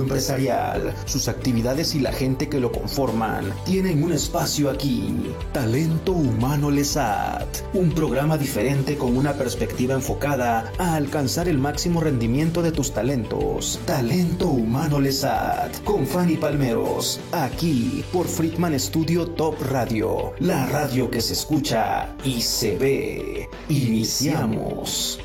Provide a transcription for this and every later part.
empresarial, sus actividades y la gente que lo conforman tienen un espacio aquí. Talento Humano Lesat, un programa diferente con una perspectiva enfocada a alcanzar el máximo rendimiento de tus talentos. Talento Humano Lesat, con Fanny Palmeros, aquí por Friedman Studio Top Radio, la radio que se escucha y se ve. Iniciamos.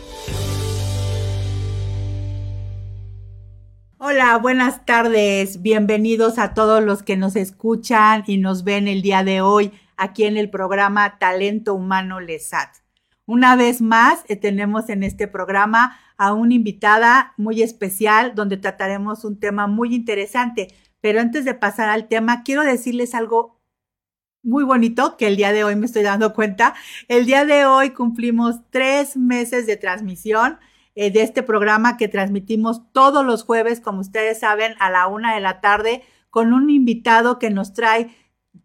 Hola, buenas tardes. Bienvenidos a todos los que nos escuchan y nos ven el día de hoy aquí en el programa Talento Humano Lesat. Una vez más, eh, tenemos en este programa a una invitada muy especial donde trataremos un tema muy interesante. Pero antes de pasar al tema, quiero decirles algo muy bonito que el día de hoy me estoy dando cuenta. El día de hoy cumplimos tres meses de transmisión eh, de este programa que transmitimos todos los jueves, como ustedes saben, a la una de la tarde, con un invitado que nos trae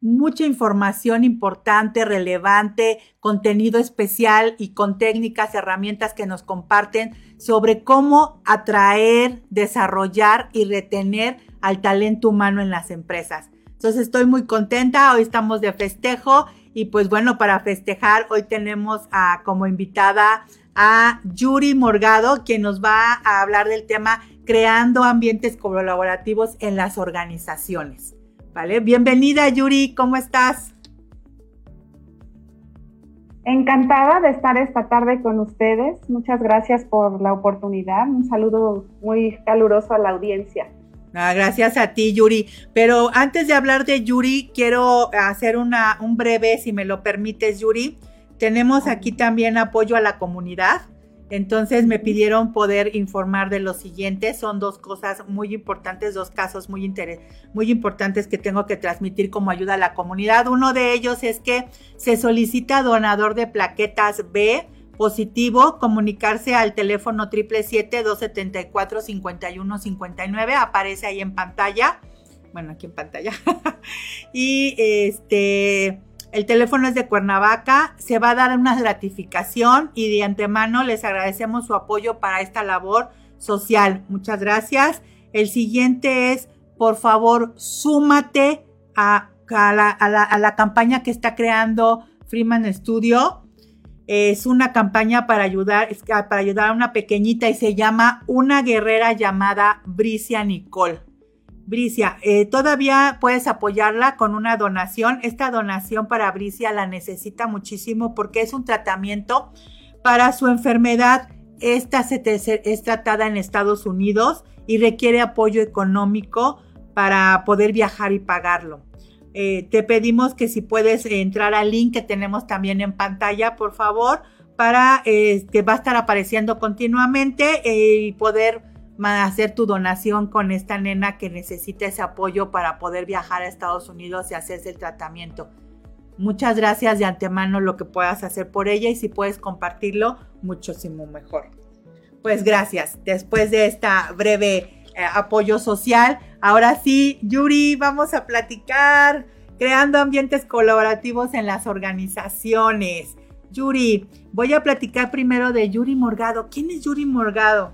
mucha información importante, relevante, contenido especial y con técnicas, herramientas que nos comparten sobre cómo atraer, desarrollar y retener al talento humano en las empresas. Entonces estoy muy contenta, hoy estamos de festejo y pues bueno, para festejar hoy tenemos a, como invitada a Yuri Morgado, quien nos va a hablar del tema creando ambientes colaborativos en las organizaciones. ¿Vale? Bienvenida Yuri, ¿cómo estás? Encantada de estar esta tarde con ustedes. Muchas gracias por la oportunidad. Un saludo muy caluroso a la audiencia. Ah, gracias a ti, Yuri. Pero antes de hablar de Yuri, quiero hacer una, un breve, si me lo permites, Yuri, tenemos aquí también apoyo a la comunidad. Entonces me pidieron poder informar de lo siguiente. Son dos cosas muy importantes, dos casos muy, muy importantes que tengo que transmitir como ayuda a la comunidad. Uno de ellos es que se solicita donador de plaquetas B positivo, comunicarse al teléfono 777-274-5159. Aparece ahí en pantalla. Bueno, aquí en pantalla. y este el teléfono es de Cuernavaca, se va a dar una gratificación y de antemano les agradecemos su apoyo para esta labor social. Muchas gracias. El siguiente es, por favor, súmate a, la, campaña que está creando Freeman Studio. Es una campaña para ayudar, para ayudar a una pequeñita y se llama Una guerrera llamada Bricia Nicole. Bricia, eh, todavía puedes apoyarla con una donación. Esta donación para Bricia la necesita muchísimo porque es un tratamiento para su enfermedad. Esta se es tratada en Estados Unidos y requiere apoyo económico para poder viajar y pagarlo. Eh, te pedimos que si puedes entrar al link que tenemos también en pantalla, por favor, para eh, que va a estar apareciendo continuamente y poder hacer tu donación con esta nena que necesita ese apoyo para poder viajar a Estados Unidos y hacerse el tratamiento. Muchas gracias de antemano lo que puedas hacer por ella y si puedes compartirlo, muchísimo mejor. Pues gracias. Después de esta breve eh, apoyo social, ahora sí, Yuri, vamos a platicar creando ambientes colaborativos en las organizaciones. Yuri, voy a platicar primero de Yuri Morgado. ¿Quién es Yuri Morgado?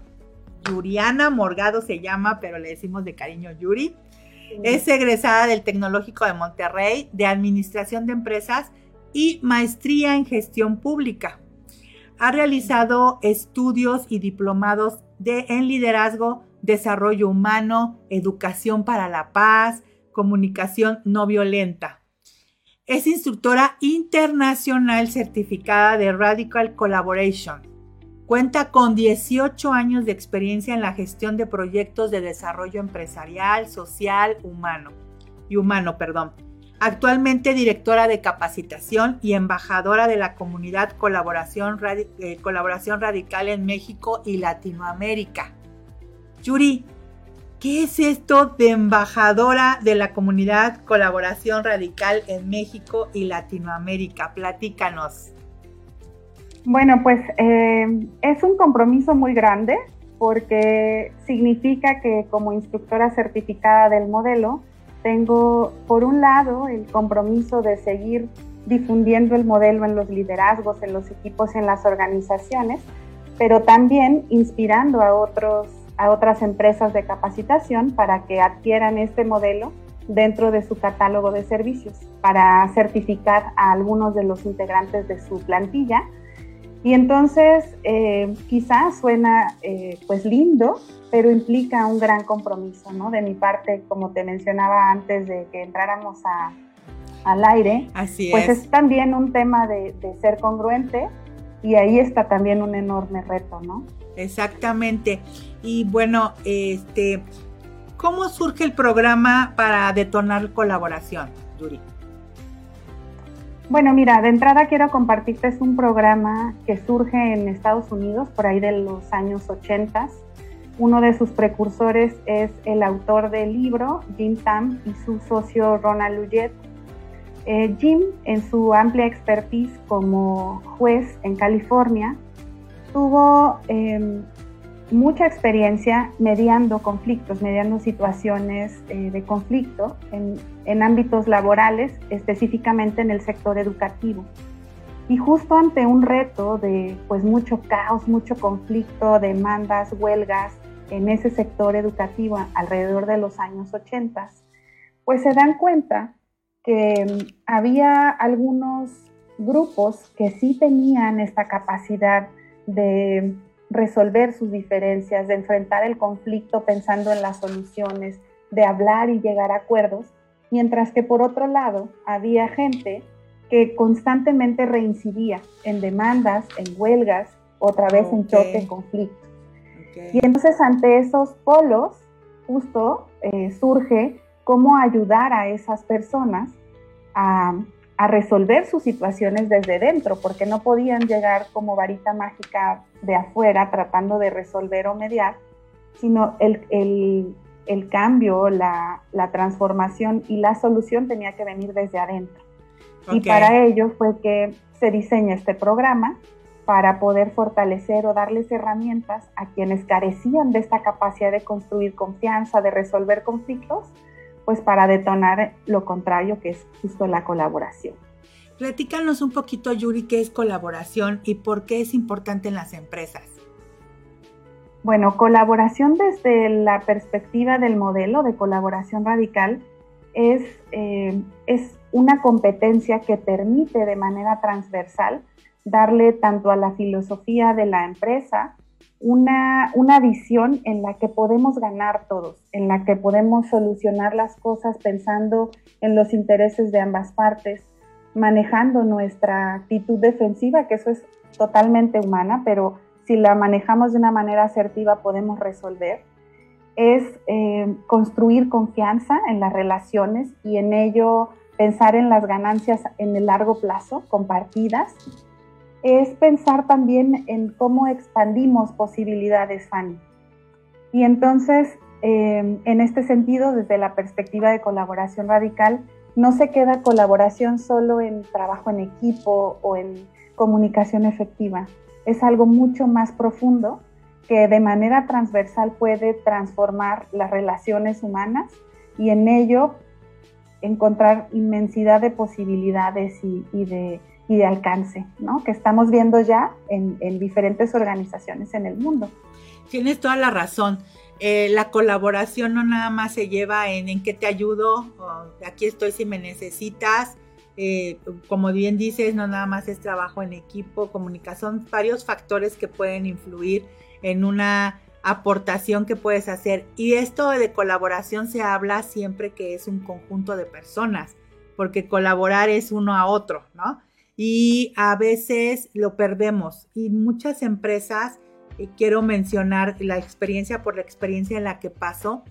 Yuriana Morgado se llama, pero le decimos de cariño Yuri. Es egresada del Tecnológico de Monterrey de Administración de Empresas y Maestría en Gestión Pública. Ha realizado estudios y diplomados de, en liderazgo, desarrollo humano, educación para la paz, comunicación no violenta. Es instructora internacional certificada de Radical Collaboration Cuenta con 18 años de experiencia en la gestión de proyectos de desarrollo empresarial, social, humano y humano, perdón. Actualmente directora de capacitación y embajadora de la comunidad Colaboración, eh, Colaboración Radical en México y Latinoamérica. Yuri, ¿qué es esto de embajadora de la comunidad Colaboración Radical en México y Latinoamérica? Platícanos. Bueno, pues eh, es un compromiso muy grande porque significa que como instructora certificada del modelo, tengo por un lado el compromiso de seguir difundiendo el modelo en los liderazgos, en los equipos, en las organizaciones, pero también inspirando a otros a otras empresas de capacitación para que adquieran este modelo dentro de su catálogo de servicios para certificar a algunos de los integrantes de su plantilla. Y entonces eh, quizás suena eh, pues lindo, pero implica un gran compromiso, ¿no? De mi parte, como te mencionaba antes de que entráramos a, al aire, Así pues es. es también un tema de, de ser congruente y ahí está también un enorme reto, ¿no? Exactamente. Y bueno, este, ¿cómo surge el programa para detonar colaboración, Yuri? Bueno, mira, de entrada quiero compartirte es un programa que surge en Estados Unidos por ahí de los años 80. Uno de sus precursores es el autor del libro, Jim Tam, y su socio Ronald Luyet. Eh, Jim, en su amplia expertise como juez en California, tuvo eh, mucha experiencia mediando conflictos, mediando situaciones eh, de conflicto en, en, ámbitos laborales, específicamente en el sector educativo. Y justo ante un reto de pues mucho caos, mucho conflicto, demandas, huelgas en ese sector educativo alrededor de los años 80, pues se dan cuenta que um, había algunos grupos que sí tenían esta capacidad de resolver sus diferencias, de enfrentar el conflicto pensando en las soluciones, de hablar y llegar a acuerdos, mientras que por otro lado había gente que constantemente reincidía en demandas, en huelgas, otra vez okay. en choque, conflicto. Okay. Y entonces ante esos polos, justo eh, surge cómo ayudar a esas personas a, a resolver sus situaciones desde dentro, porque no podían llegar como varita mágica de afuera tratando de resolver o mediar, sino el, el, el cambio, la, la, transformación y la solución tenía que venir desde adentro. Okay. Y para ello fue que se diseña este programa para poder fortalecer o darles herramientas a quienes carecían de esta capacidad de construir confianza, de resolver conflictos, pues para detonar lo contrario, que es justo la colaboración. Platícanos un poquito, Yuri, qué es colaboración y por qué es importante en las empresas. Bueno, colaboración desde la perspectiva del modelo de colaboración radical es, eh, es una competencia que permite de manera transversal darle tanto a la filosofía de la empresa una, una visión en la que podemos ganar todos, en la que podemos solucionar las cosas pensando en los intereses de ambas partes, manejando nuestra actitud defensiva, que eso es totalmente humana, pero si la manejamos de una manera asertiva podemos resolver, es eh, construir confianza en las relaciones y en ello pensar en las ganancias en el largo plazo compartidas es pensar también en cómo expandimos posibilidades, Fanny. Y entonces, eh, en este sentido, desde la perspectiva de colaboración radical, no se queda colaboración solo en trabajo en equipo o en comunicación efectiva. Es algo mucho más profundo que de manera transversal puede transformar las relaciones humanas y en ello encontrar inmensidad de posibilidades y de y de alcance, ¿no? Que estamos viendo ya en, en, diferentes organizaciones en el mundo. Tienes toda la razón. Eh, la colaboración no nada más se lleva en en qué te ayudo, aquí estoy si me necesitas. Eh, como bien dices, no nada más es trabajo en equipo, comunicación, varios factores que pueden influir en una aportación que puedes hacer. Y esto de colaboración se habla siempre que es un conjunto de personas, porque colaborar es uno a otro, ¿no? Y a veces lo perdemos. Y muchas empresas, eh, quiero mencionar la experiencia por la experiencia en la que paso,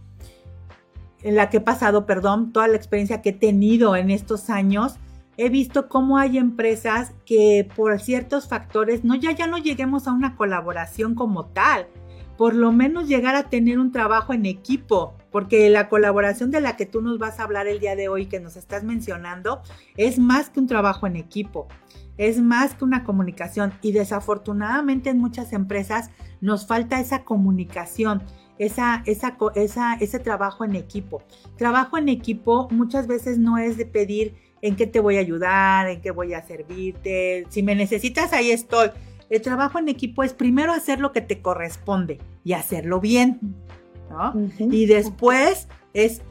en la que he pasado, perdón, toda la experiencia que he tenido en estos años, he visto cómo hay empresas que por ciertos factores, no ya ya no lleguemos a una colaboración como tal, por lo menos llegar a tener un trabajo en equipo, porque la colaboración de la que tú nos vas a hablar el día de hoy, que nos estás mencionando, es más que un trabajo en equipo, es más que una comunicación y desafortunadamente en muchas empresas nos falta esa comunicación. Esa, esa, esa, ese trabajo en equipo. Trabajo en equipo muchas veces no es de pedir en qué te voy a ayudar, en qué voy a servirte, si me necesitas ahí estoy, el trabajo en equipo es primero hacer lo que te corresponde y hacerlo bien, ¿no? Y después es,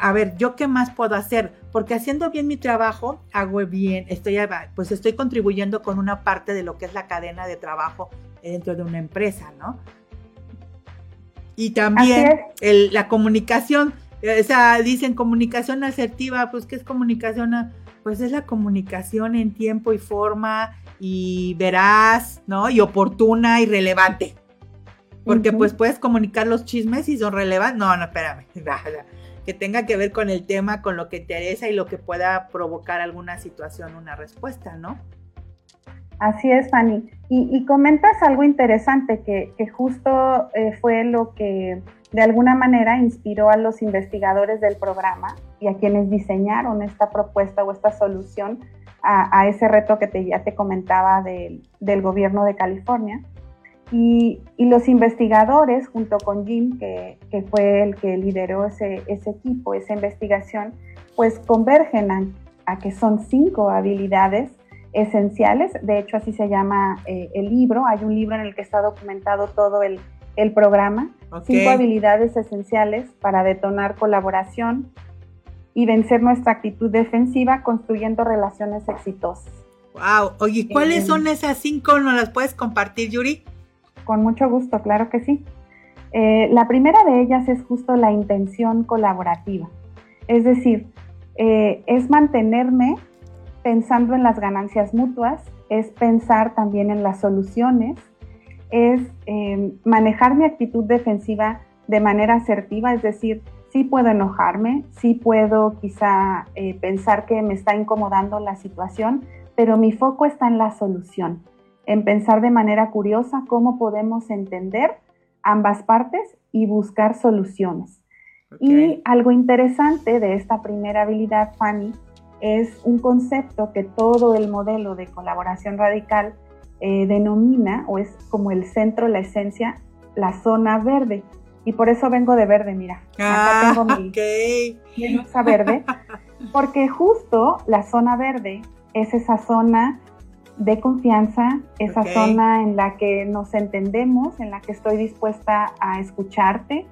a ver, ¿yo qué más puedo hacer? Porque haciendo bien mi trabajo, hago bien, estoy, pues estoy contribuyendo con una parte de lo que es la cadena de trabajo dentro de una empresa, ¿no? Y también la comunicación, o sea, dicen comunicación asertiva, pues ¿qué es comunicación? Pues es la comunicación en tiempo y forma y veraz, ¿no? Y oportuna y relevante. Porque pues puedes comunicar los chismes y son relevantes. No, no, espérame. que tenga que ver con el tema, con lo que interesa y lo que pueda provocar alguna situación, una respuesta, ¿no? Así es, Fanny. Y, comentas algo interesante que, justo eh, fue lo que de alguna manera inspiró a los investigadores del programa y a quienes diseñaron esta propuesta o esta solución a, ese reto que te, ya te comentaba del gobierno de California. Y, los investigadores, junto con Jim, que, fue el que lideró ese, equipo, esa investigación, pues convergen a, a que son cinco habilidades esenciales, de hecho así se llama eh, el libro, hay un libro en el que está documentado todo el, programa, cinco habilidades esenciales para detonar colaboración y vencer nuestra actitud defensiva construyendo relaciones exitosas. Wow, oye, ¿cuáles eh, son esas cinco? ¿No las puedes compartir, Yuri? Con mucho gusto, claro que sí. Eh, la primera de ellas es justo la intención colaborativa, es decir, es mantenerme pensando en las ganancias mutuas, es pensar también en las soluciones, es em, manejar mi actitud defensiva de manera asertiva, es decir, sí puedo enojarme, sí puedo quizá eh, pensar que me está incomodando la situación, pero mi foco está en la solución, en pensar de manera curiosa cómo podemos entender ambas partes y buscar soluciones. Y algo interesante de esta primera habilidad, Fanny, es un concepto que todo el modelo de colaboración radical eh, denomina, o es como el centro, la esencia, la zona verde. Y por eso vengo de verde, mira. Acá tengo mi, verde. Porque justo la zona verde es esa zona de confianza, esa zona en la que nos entendemos, en la que estoy dispuesta a escucharte,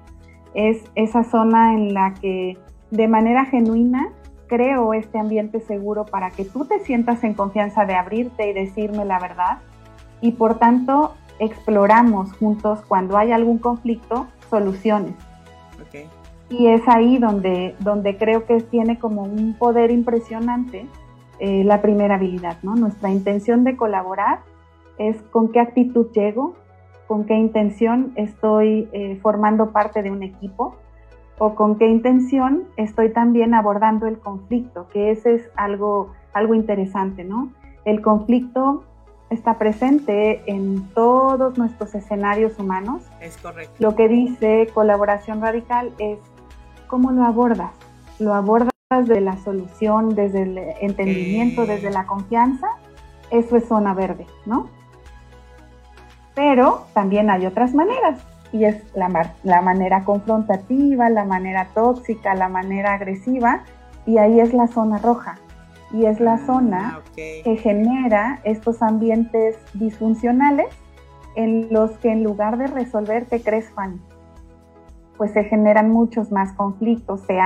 es esa zona en la que de manera genuina creo este ambiente seguro para que tú te sientas en confianza de abrirte y decirme la verdad. Y por tanto, exploramos juntos cuando hay algún conflicto soluciones. Y es ahí donde, donde creo que tiene como un poder impresionante eh, la primera habilidad, ¿no? Nuestra intención de colaborar es con qué actitud llego, con qué intención estoy eh, formando parte de un equipo o con qué intención estoy también abordando el conflicto, que ese es algo, algo interesante, ¿no? El conflicto está presente en todos nuestros escenarios humanos. Es correcto. Lo que dice colaboración radical es cómo lo abordas. Lo abordas desde la solución, desde el entendimiento, desde la confianza. Eso es zona verde, ¿no? Pero también hay otras maneras y es la, la manera confrontativa, la manera tóxica, la manera agresiva, y ahí es la zona roja. Y es la ah, zona que genera estos ambientes disfuncionales en los que en lugar de resolver, te crees, fan? Pues se generan muchos más conflictos, se,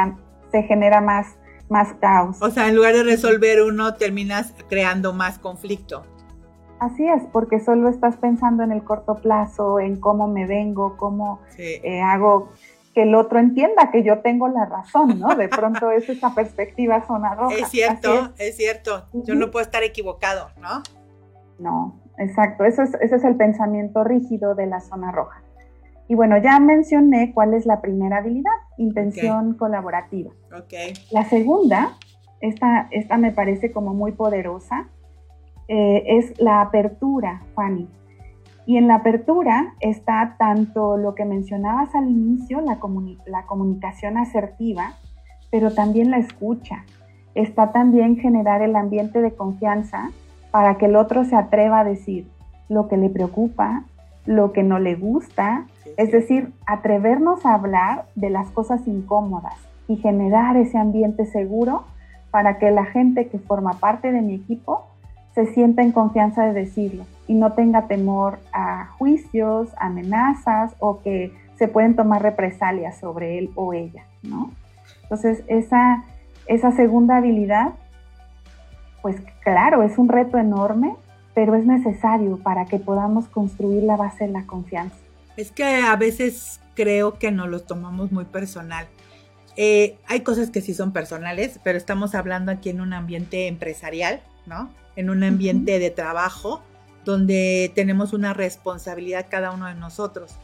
se genera más, más caos. O sea, en lugar de resolver uno, terminas creando más conflicto. Así es, porque solo estás pensando en el corto plazo, en cómo me vengo, cómo eh, hago que el otro entienda que yo tengo la razón, ¿no? De pronto es esa perspectiva zona roja. Es cierto, es. cierto. Yo no puedo estar equivocado, ¿no? No, exacto. Eso es, ese es el pensamiento rígido de la zona roja. Y bueno, ya mencioné cuál es la primera habilidad, intención colaborativa. Okay. La segunda, esta, esta me parece como muy poderosa, eh, es la apertura, Fanny. Y en la apertura está tanto lo que mencionabas al inicio, la, la comunicación asertiva, pero también la escucha. Está también generar el ambiente de confianza para que el otro se atreva a decir lo que le preocupa, lo que no le gusta, es decir, atrevernos a hablar de las cosas incómodas y generar ese ambiente seguro para que la gente que forma parte de mi equipo se sienta en confianza de decirlo y no tenga temor a juicios, amenazas o que se pueden tomar represalias sobre él o ella, ¿no? Entonces, esa, esa segunda habilidad, pues claro, es un reto enorme, pero es necesario para que podamos construir la base de la confianza. Es que a veces creo que nos lo tomamos muy personal. Eh, hay cosas que sí son personales, pero estamos hablando aquí en un ambiente empresarial, ¿no? En un ambiente de trabajo donde tenemos una responsabilidad cada uno de nosotros.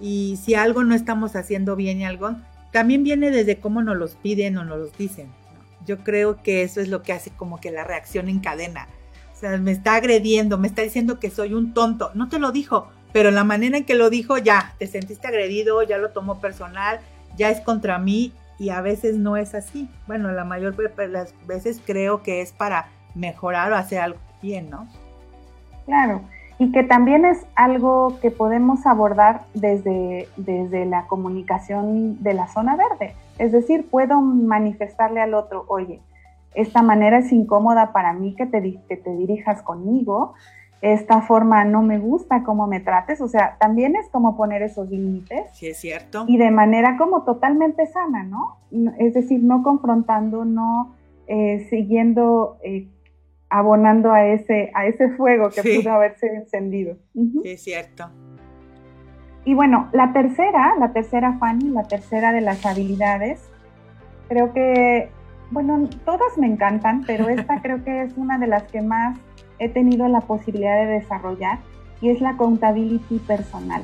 Y si algo no estamos haciendo bien y algo, también viene desde cómo nos los piden o nos los dicen. Yo creo que eso es lo que hace como que la reacción en cadena. O sea, me está agrediendo, me está diciendo que soy un tonto. No te lo dijo, pero la manera en que lo dijo, ya, te sentiste agredido, ya lo tomó personal, ya es contra mí y a veces no es así. Bueno, la mayor de las veces creo que es para mejorar o hacer algo bien, ¿no? Claro, y que también es algo que podemos abordar desde, desde la comunicación de la zona verde. Es decir, puedo manifestarle al otro, oye, esta manera es incómoda para mí que te, que te dirijas conmigo, esta forma no me gusta cómo me trates, o sea, también es como poner esos límites. Sí, es cierto. Y de manera como totalmente sana, ¿no? Es decir, no confrontando, no eh, siguiendo, eh, abonando a ese, a ese fuego que pudo haberse encendido. Sí, es cierto. Y bueno, la tercera, la tercera Fanny, la tercera de las habilidades, creo que, bueno, todas me encantan, pero esta creo que es una de las que más he tenido la posibilidad de desarrollar y es la accountability personal.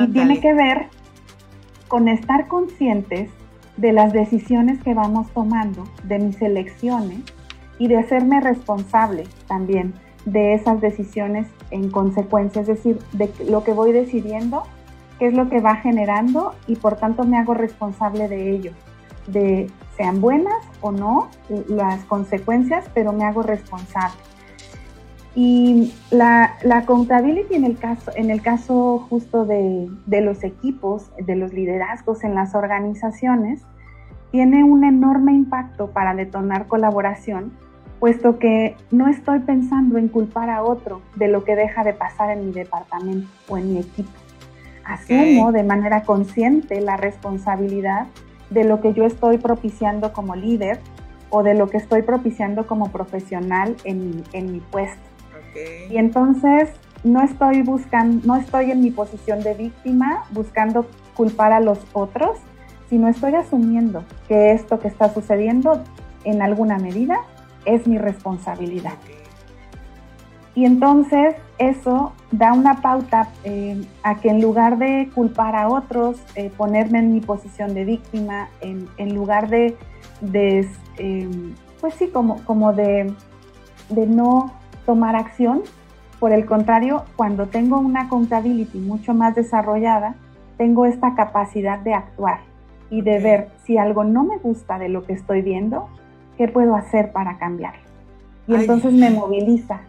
y tiene que ver con estar conscientes de las decisiones que vamos tomando, de mis elecciones y de hacerme responsable también de esas decisiones en consecuencia, es decir, de lo que voy decidiendo, qué es lo que va generando y por tanto me hago responsable de ello, de sean buenas o no las consecuencias, pero me hago responsable. Y la, la accountability en el caso, en el caso justo de, de, los equipos, de los liderazgos en las organizaciones, tiene un enorme impacto para detonar colaboración, puesto que no estoy pensando en culpar a otro de lo que deja de pasar en mi departamento o en mi equipo. Asumo de manera consciente la responsabilidad de lo que yo estoy propiciando como líder o de lo que estoy propiciando como profesional en en mi puesto. Y entonces no estoy buscando, no estoy en mi posición de víctima buscando culpar a los otros, sino estoy asumiendo que esto que está sucediendo en alguna medida es mi responsabilidad. Y entonces eso da una pauta eh, a que en lugar de culpar a otros, eh, ponerme en mi posición de víctima, en, lugar de, eh, pues sí, como, como de, de no tomar acción. Por el contrario, cuando tengo una accountability mucho más desarrollada, tengo esta capacidad de actuar y de ver si algo no me gusta de lo que estoy viendo, qué puedo hacer para cambiarlo. Y entonces me moviliza.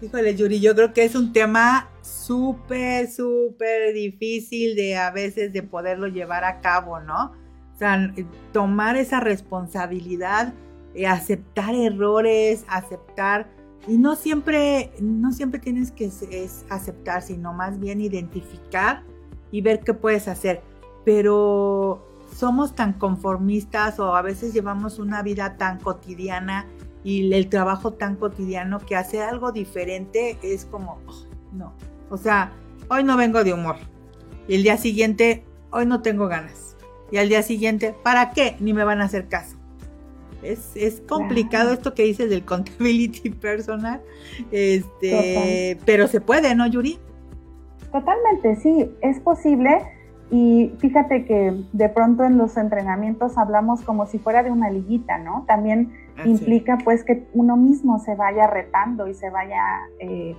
Híjole, Yuri, yo creo que es un tema súper, súper difícil de a veces de poderlo llevar a cabo, ¿no? O sea, tomar esa responsabilidad, eh, aceptar errores, aceptar y no siempre, no siempre tienes que aceptar, sino más bien identificar y ver qué puedes hacer. Pero somos tan conformistas o a veces llevamos una vida tan cotidiana y el trabajo tan cotidiano que hacer algo diferente es como, no. O sea, hoy no vengo de humor. Y el día siguiente, hoy no tengo ganas. Y al día siguiente, ¿para qué? Ni me van a hacer caso. Es, complicado esto que dices del contability personal, este, pero se puede, ¿no, Yuri? Totalmente, sí, es posible. Y fíjate que de pronto en los entrenamientos hablamos como si fuera de una liguita, ¿no? También implica pues que uno mismo se vaya retando y se vaya eh,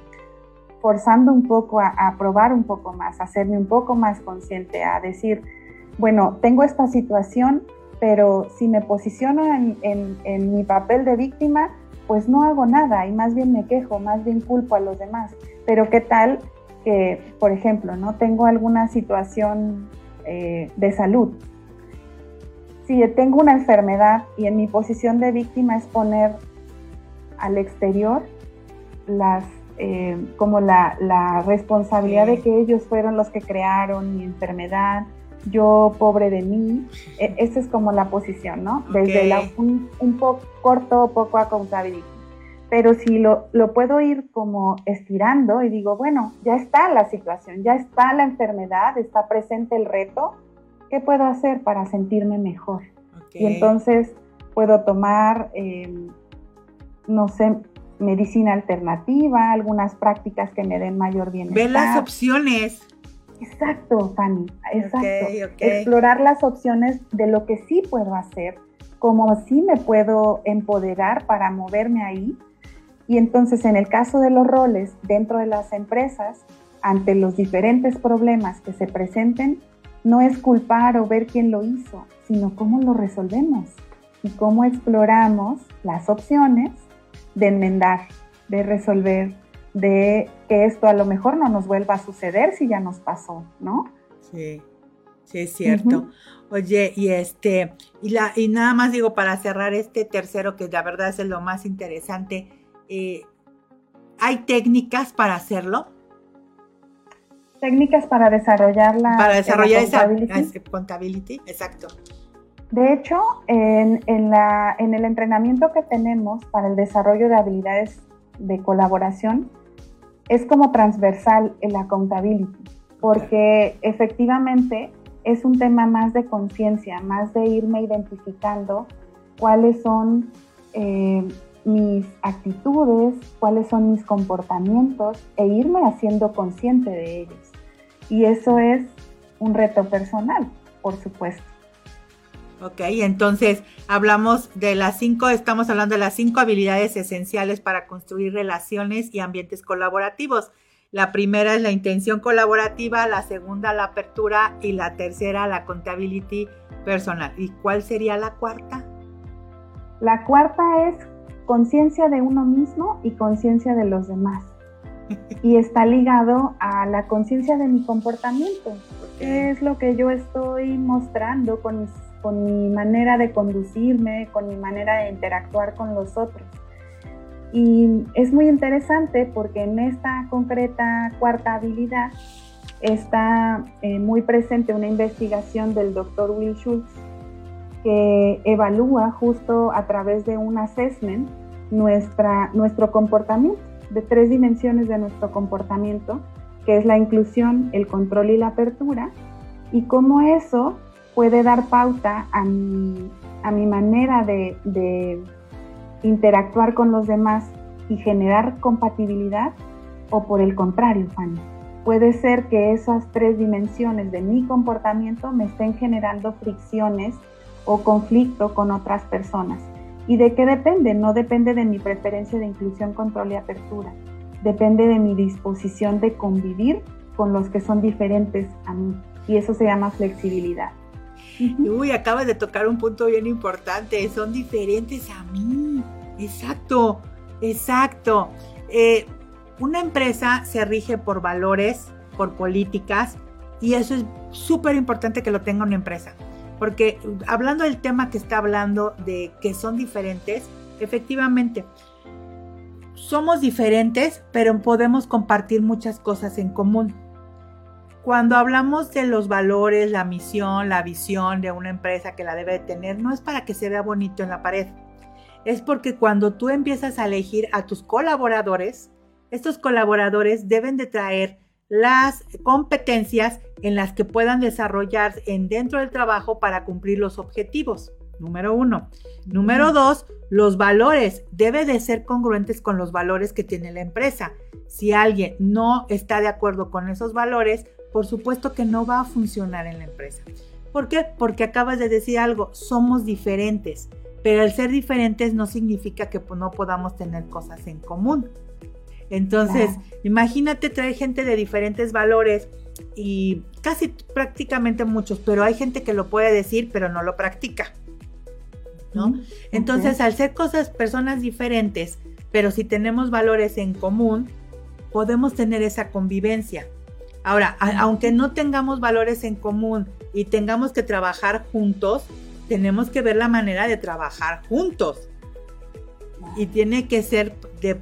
forzando un poco a, a, probar un poco más, a hacerme un poco más consciente, a decir, bueno, tengo esta situación, pero si me posiciono en, mi papel de víctima, pues no hago nada y más bien me quejo, más bien culpo a los demás. Pero qué tal que, por ejemplo, no tengo alguna situación eh, de salud. Si tengo una enfermedad y en mi posición de víctima es poner al exterior las eh, como la, responsabilidad de que ellos fueron los que crearon mi enfermedad, yo pobre de mí, e, esa es como la posición, ¿no? Desde un, poco corto, poco accountability. Pero si lo, lo puedo ir como estirando y digo, bueno, ya está la situación, ya está la enfermedad, está presente el reto, ¿qué puedo hacer para sentirme mejor? Y entonces puedo tomar, em, no sé, medicina alternativa, algunas prácticas que me den mayor bienestar. Ver las opciones. Exacto, Fanny, exacto. Explorar las opciones de lo que sí puedo hacer, cómo sí me puedo empoderar para moverme ahí. Y entonces en el caso de los roles dentro de las empresas, ante los diferentes problemas que se presenten, no es culpar o ver quién lo hizo, sino cómo lo resolvemos y cómo exploramos las opciones de enmendar, de resolver, de que esto a lo mejor no nos vuelva a suceder si ya nos pasó, ¿no? Sí, sí es cierto. Oye, y este, y la, y nada más digo para cerrar este tercero, que la verdad es lo más interesante, eh, ¿hay técnicas para hacerlo? Técnicas para desarrollar la Para desarrollar esa contability, exacto. De hecho, en, el entrenamiento que tenemos para el desarrollo de habilidades de colaboración, es como transversal el accountability, porque efectivamente es un tema más de conciencia, más de irme identificando cuáles son eh, mis actitudes, cuáles son mis comportamientos e irme haciendo consciente de ellos. Y eso es un reto personal, por supuesto. Ok, entonces hablamos de las cinco, estamos hablando de las cinco habilidades esenciales para construir relaciones y ambientes colaborativos. La primera es la intención colaborativa, la segunda la apertura y la tercera la contability personal. ¿Y cuál sería la cuarta? La cuarta es conciencia de uno mismo y conciencia de los demás. y está ligado a la conciencia de mi comportamiento. ¿Qué es lo que yo estoy mostrando con mis con mi manera de conducirme, con mi manera de interactuar con los otros. Y es muy interesante porque en esta concreta cuarta habilidad está eh, muy presente una investigación del doctor Will Schultz que evalúa justo a través de un assessment nuestra, nuestro comportamiento, de tres dimensiones de nuestro comportamiento, que es la inclusión, el control y la apertura, y cómo eso puede dar pauta a mi, a mi manera de, interactuar con los demás y generar compatibilidad o por el contrario, Fanny. Puede ser que esas tres dimensiones de mi comportamiento me estén generando fricciones o conflicto con otras personas. ¿Y de qué depende? No depende de mi preferencia de inclusión, control y apertura. Depende de mi disposición de convivir con los que son diferentes a mí. Y eso se llama flexibilidad. Uy, acabas de tocar un punto bien importante. Son diferentes a mí. Exacto, exacto. Eh, una empresa se rige por valores, por políticas, y eso es súper importante que lo tenga una empresa. Porque hablando del tema que está hablando de que son diferentes, efectivamente, somos diferentes, pero podemos compartir muchas cosas en común. Cuando hablamos de los valores, la misión, la visión de una empresa que la debe tener, no es para que se vea bonito en la pared. Es porque cuando tú empiezas a elegir a tus colaboradores, estos colaboradores deben de traer las competencias en las que puedan desarrollar en dentro del trabajo para cumplir los objetivos. Número uno. Número dos, los valores. Debe de ser congruentes con los valores que tiene la empresa. Si alguien no está de acuerdo con esos valores, por supuesto que no va a funcionar en la empresa. ¿Por qué? Porque acabas de decir algo, somos diferentes, pero el ser diferentes no significa que no podamos tener cosas en común. Entonces, imagínate traer gente de diferentes valores y casi prácticamente muchos, pero hay gente que lo puede decir, pero no lo practica. ¿No? Entonces, al ser cosas, personas diferentes, pero si tenemos valores en común, podemos tener esa convivencia. Ahora, aunque no tengamos valores en común y tengamos que trabajar juntos, tenemos que ver la manera de trabajar juntos. Y tiene que ser de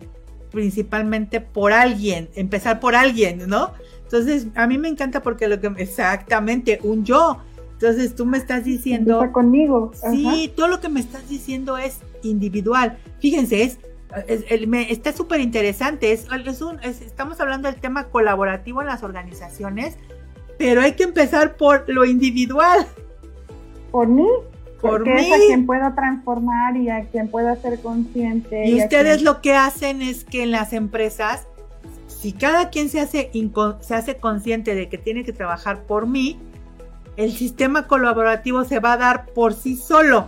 principalmente por alguien, empezar por alguien, ¿no? Entonces, a mí me encanta porque lo que exactamente un yo. Entonces, tú me estás diciendo Empieza conmigo. Sí, todo lo que me estás diciendo es individual. Fíjense, es, está súper interesante. Es, estamos hablando del tema colaborativo en las organizaciones, pero hay que empezar por lo individual. Por mí, por mí. es a quien puedo transformar y a quien puedo hacer consciente. Y, ustedes lo que hacen es que en las empresas, si cada quien se hace, se hace consciente de que tiene que trabajar por mí, el sistema colaborativo se va a dar por sí solo.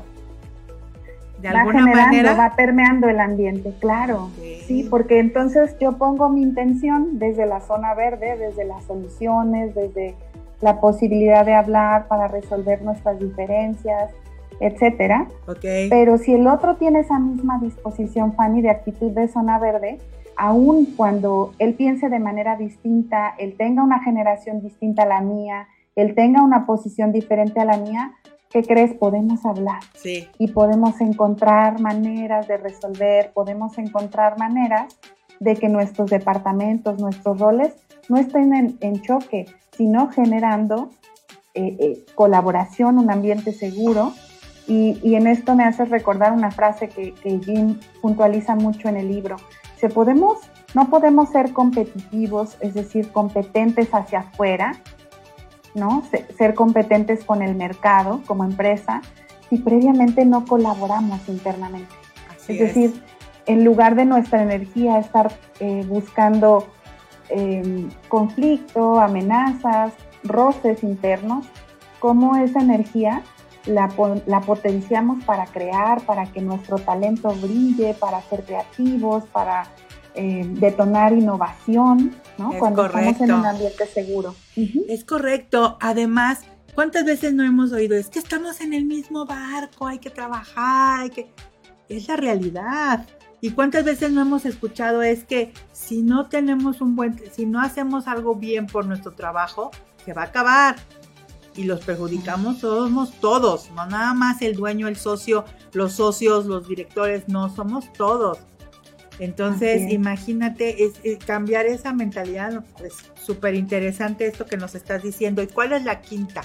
De alguna manera. Va permeando el ambiente, claro. Sí, porque entonces yo pongo mi intención desde la zona verde, desde las soluciones, desde la posibilidad de hablar para resolver nuestras diferencias, etcétera. Pero si el otro tiene esa misma disposición, Fanny, de actitud de zona verde, aun cuando él piense de manera distinta, él tenga una generación distinta a la mía, él tenga una posición diferente a la mía, ¿qué crees? Podemos hablar. Sí. Y podemos encontrar maneras de resolver, podemos encontrar maneras de que nuestros departamentos, nuestros roles no estén en, choque, sino generando eh, eh, colaboración, un ambiente seguro y, en esto me hace recordar una frase que, Jim puntualiza mucho en el libro. Si podemos, no podemos ser competitivos, es decir, competentes hacia afuera, ¿no? Ser competentes con el mercado como empresa, si previamente no colaboramos internamente. es decir, en lugar de nuestra energía estar eh, buscando em, conflicto, amenazas, roces internos, cómo esa energía la, potenciamos para crear, para que nuestro talento brille, para ser creativos, para eh, detonar innovación, ¿no? Cuando estamos en un ambiente seguro. Es correcto. Además, ¿cuántas veces no hemos oído? Es que estamos en el mismo barco, hay que trabajar, hay que... Es la realidad. ¿Y cuántas veces no hemos escuchado es que si no tenemos un buen, si no hacemos algo bien por nuestro trabajo, se va a acabar? Y los perjudicamos somos todos, no nada más el dueño, el socio, los socios, los directores, no, somos todos. Entonces, imagínate, es, cambiar esa mentalidad, es súper interesante esto que nos estás diciendo. ¿Y cuál es la quinta?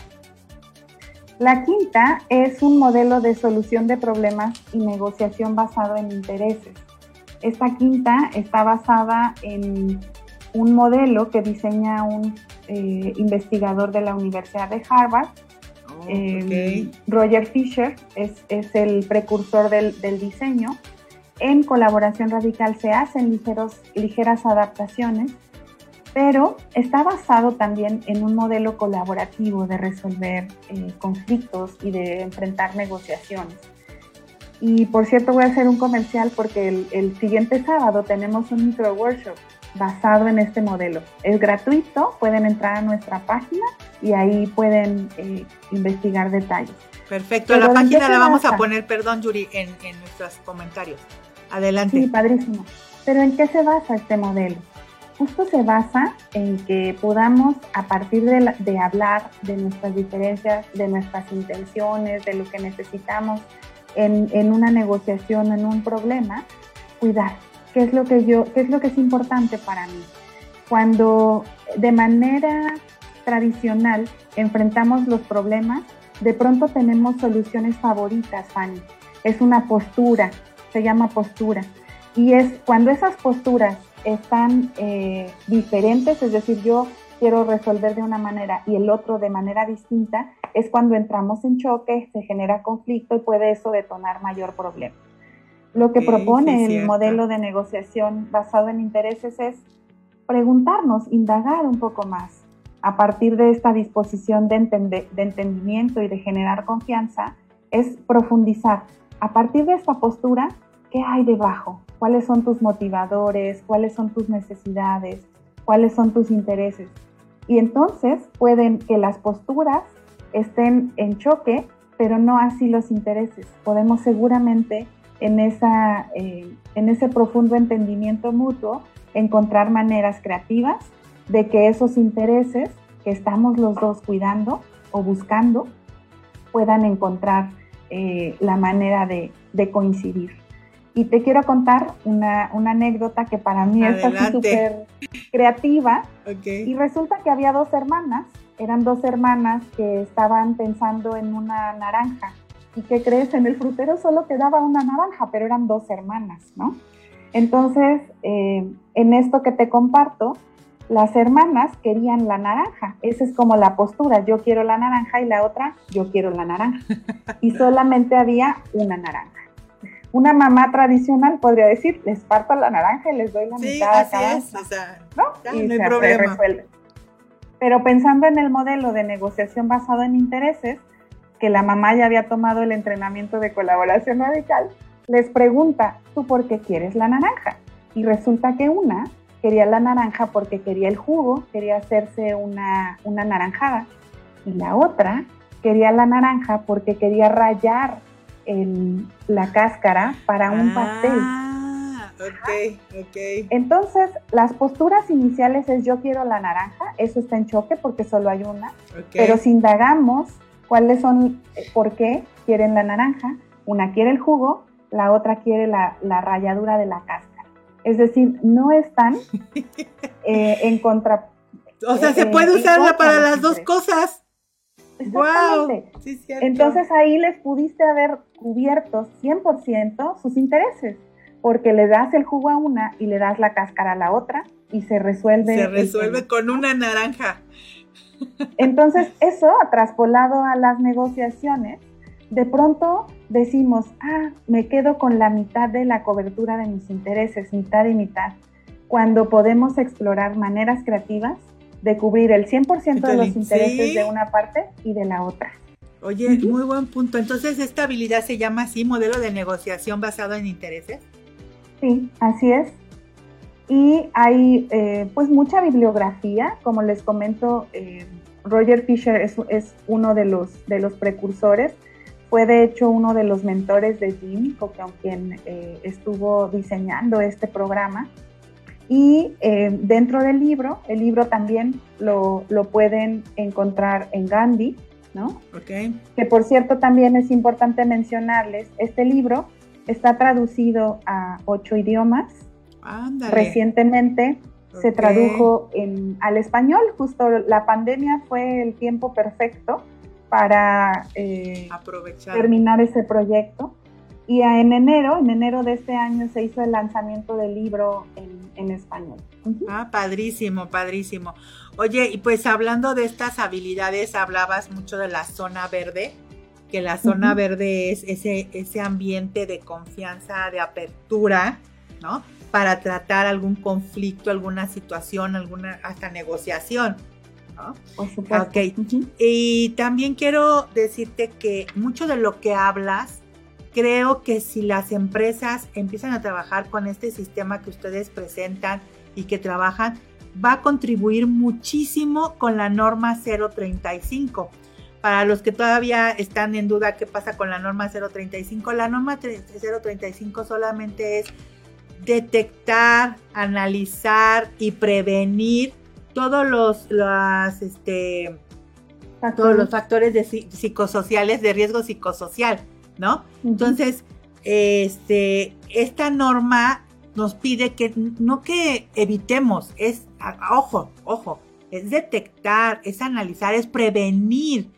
La quinta es un modelo de solución de problemas y negociación basado en intereses. Esta quinta está basada en un modelo que diseña un eh, investigador de la Universidad de Harvard. Oh, em, Roger Fisher es, el precursor del, diseño. En colaboración radical se hacen ligeros, ligeras adaptaciones, pero está basado también en un modelo colaborativo de resolver eh, conflictos y de enfrentar negociaciones. Y por cierto, voy a hacer un comercial porque el, el siguiente sábado tenemos un micro workshop basado en este modelo. Es gratuito, pueden entrar a nuestra página y ahí pueden eh, investigar detalles. Perfecto, la página la vamos a poner, perdón Yuri, en, nuestros comentarios. Adelante. Sí, padrísimo. Pero ¿en qué se basa este modelo? Justo se basa en que podamos, a partir de, de hablar de nuestras diferencias, de nuestras intenciones, de lo que necesitamos en, en una negociación, en un problema, cuidar qué es lo que yo, qué es lo que es importante para mí. Cuando de manera tradicional enfrentamos los problemas, de pronto tenemos soluciones favoritas, Fanny. Es una postura, se llama postura. Y es cuando esas posturas están eh, diferentes, es decir, yo quiero resolver de una manera y el otro de manera distinta, es cuando entramos en choque, se genera conflicto y puede eso detonar mayor problema. Lo que propone el modelo de negociación basado en intereses es preguntarnos, indagar un poco más. A partir de esta disposición de, de entendimiento y de generar confianza, es profundizar. A partir de esta postura, ¿qué hay debajo? ¿Cuáles son tus motivadores? ¿Cuáles son tus necesidades? ¿Cuáles son tus intereses? Y entonces pueden que las posturas estén en choque, pero no así los intereses. Podemos seguramente en, esa, eh, en ese profundo entendimiento mutuo, encontrar maneras creativas de que esos intereses que estamos los dos cuidando o buscando puedan encontrar eh, la manera de, coincidir. Y te quiero contar una, anécdota que para mí es así súper creativa. Y resulta que había dos hermanas, eran dos hermanas que estaban pensando en una naranja. ¿Y qué crees? En el frutero solo quedaba una naranja, pero eran dos hermanas, ¿no? Entonces, eh, en esto que te comparto, las hermanas querían la naranja. Esa es como la postura. Yo quiero la naranja y la otra, yo quiero la naranja. Y solamente había una naranja. Una mamá tradicional podría decir, les parto la naranja y les doy la mitad a cada es, o sea, ¿no? y se, resuelve. Pero pensando en el modelo de negociación basado en intereses, que la mamá ya había tomado el entrenamiento de colaboración radical, les pregunta, ¿tú por qué quieres la naranja? Y resulta que una quería la naranja porque quería el jugo, quería hacerse una, una naranjada. Y la otra quería la naranja porque quería rayar la cáscara para un pastel. Ah, ok, ok. Entonces, las posturas iniciales es yo quiero la naranja, eso está en choque porque solo hay una. Pero si indagamos cuáles son, eh, por qué quieren la naranja, una quiere el jugo, la otra quiere la, la ralladura de la cáscara. Es decir, no están eh, en contra. O sea, se puede usarla para las dos cosas. Wow. Entonces ahí les pudiste haber cubierto 100% sus intereses, porque le das el jugo a una y le das la cáscara a la otra y se resuelve. Se resuelve con una naranja. Entonces eso, traspolado a las negociaciones, de pronto decimos, ah, me quedo con la mitad de la cobertura de mis intereses, mitad y mitad, cuando podemos explorar maneras creativas de cubrir el 100% de los intereses de una parte y de la otra. Oye, muy buen punto. Entonces, ¿esta habilidad se llama así, modelo de negociación basado en intereses? Sí, así es. Y hay eh, pues mucha bibliografía, como les comento, eh, Roger Fisher es, es, uno de los, de los precursores fue de hecho uno de los mentores de Jim, con quien eh, estuvo diseñando este programa. Y eh, dentro del libro, el libro también lo, pueden encontrar en Gandhi, ¿no? Okay. Que por cierto también es importante mencionarles, este libro está traducido a ocho idiomas. Ándale. Recientemente se tradujo en, al español, justo la pandemia fue el tiempo perfecto para eh, terminar ese proyecto. Y en enero, en enero de este año, se hizo el lanzamiento del libro en, español. Ah, padrísimo, padrísimo. Oye, y pues hablando de estas habilidades, hablabas mucho de la zona verde, que la zona verde es ese, ese ambiente de confianza, de apertura, ¿no? Para tratar algún conflicto, alguna situación, alguna hasta negociación. Ok. Y también quiero decirte que mucho de lo que hablas, creo que si las empresas empiezan a trabajar con este sistema que ustedes presentan y que trabajan, va a contribuir muchísimo con la norma 035. Para los que todavía están en duda qué pasa con la norma 035, la norma 035 solamente es detectar, analizar y prevenir todos los, este, todos los factores de, psicosociales de riesgo psicosocial, ¿no? Entonces, este, esta norma nos pide que no que evitemos, es, ojo, ojo, es detectar, es analizar, es prevenir.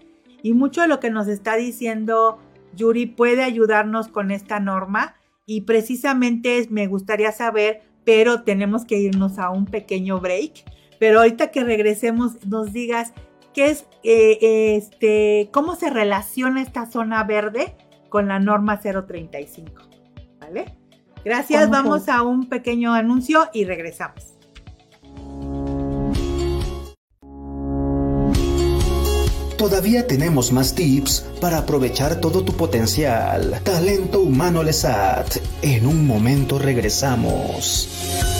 Y mucho de lo que nos está diciendo Yuri puede ayudarnos con esta norma y precisamente me gustaría saber, pero tenemos que irnos a un pequeño break pero ahorita que regresemos nos digas qué es, eh, este, cómo se relaciona esta zona verde con la norma 035. ¿Vale? Gracias, vamos a un pequeño anuncio y regresamos. Todavía tenemos más tips para aprovechar todo tu potencial. Talento humano LESAT. En un momento regresamos.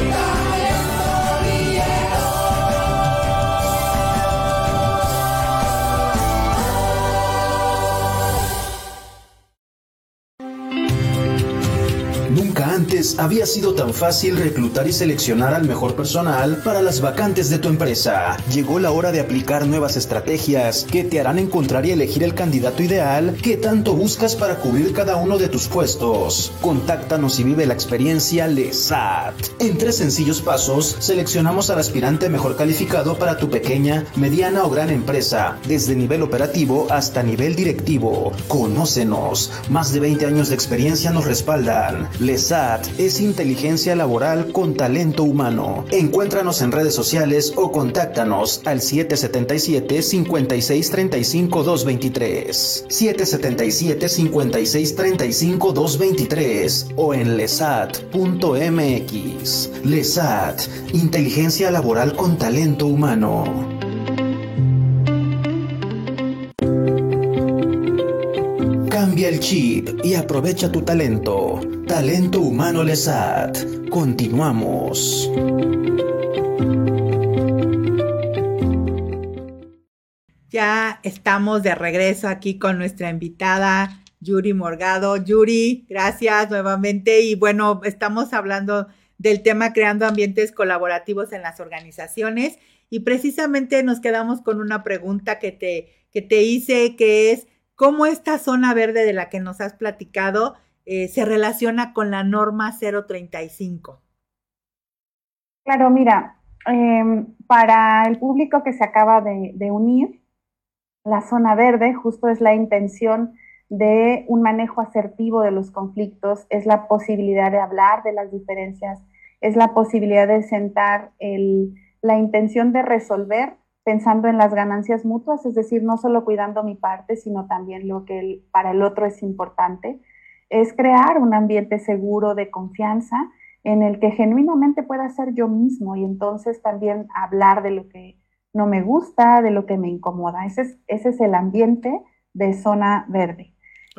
Había sido tan fácil reclutar y seleccionar al mejor personal para las vacantes de tu empresa. Llegó la hora de aplicar nuevas estrategias que te harán encontrar y elegir el candidato ideal que tanto buscas para cubrir cada uno de tus puestos. Contáctanos y vive la experiencia LESAT. En tres sencillos pasos, seleccionamos al aspirante mejor calificado para tu pequeña, mediana o gran empresa, desde nivel operativo hasta nivel directivo. Conócenos. Más de 20 años de experiencia nos respaldan. LESAT es inteligencia laboral con talento humano. Encuéntranos en redes sociales o contáctanos al 777 5635 223. 777 5635 223 o en lesat.mx. LESAT, inteligencia laboral con talento humano. Cambia el chip y aprovecha tu talento. Talento Humano Lesat. Continuamos. Ya estamos de regreso aquí con nuestra invitada Yuri Morgado. Yuri, gracias nuevamente. Y bueno, estamos hablando del tema creando ambientes colaborativos en las organizaciones y precisamente nos quedamos con una pregunta que te, que te hice, que es, ¿cómo esta zona verde de la que nos has platicado eh, se relaciona con la norma 035? Claro, mira, em, para el público que se acaba de, unir, la zona verde justo es la intención de un manejo asertivo de los conflictos, es la posibilidad de hablar de las diferencias, es la posibilidad de sentar la intención de resolver pensando en las ganancias mutuas, es decir, no solo cuidando mi parte, sino también lo que para el otro es importante es crear un ambiente seguro de confianza en el que genuinamente pueda ser yo mismo y entonces también hablar de lo que no me gusta, de lo que me incomoda. Ese es, ese es el ambiente de zona verde.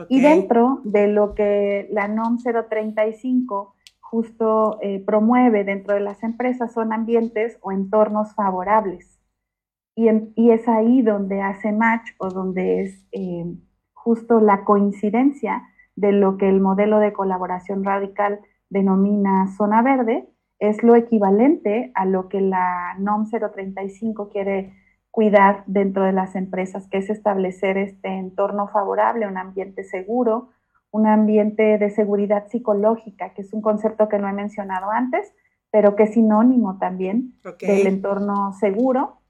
Y dentro de lo que la NOM 035 justo eh, promueve dentro de las empresas son ambientes o entornos favorables. Y, y es ahí donde hace match o donde es eh, justo la coincidencia de lo que el modelo de colaboración radical denomina zona verde, es lo equivalente a lo que la NOM 035 quiere cuidar dentro de las empresas, que es establecer este entorno favorable, un ambiente seguro, un ambiente de seguridad psicológica, que es un concepto que no he mencionado antes, pero que es sinónimo también del entorno seguro.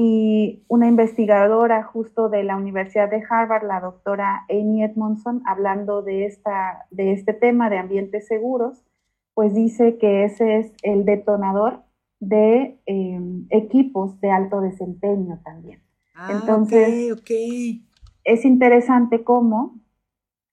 Y una investigadora justo de la Universidad de Harvard, la doctora Amy Edmondson, hablando de, esta, de este tema de ambientes seguros, pues dice que ese es el detonador de em, equipos de alto desempeño también. Ah, Entonces, es interesante cómo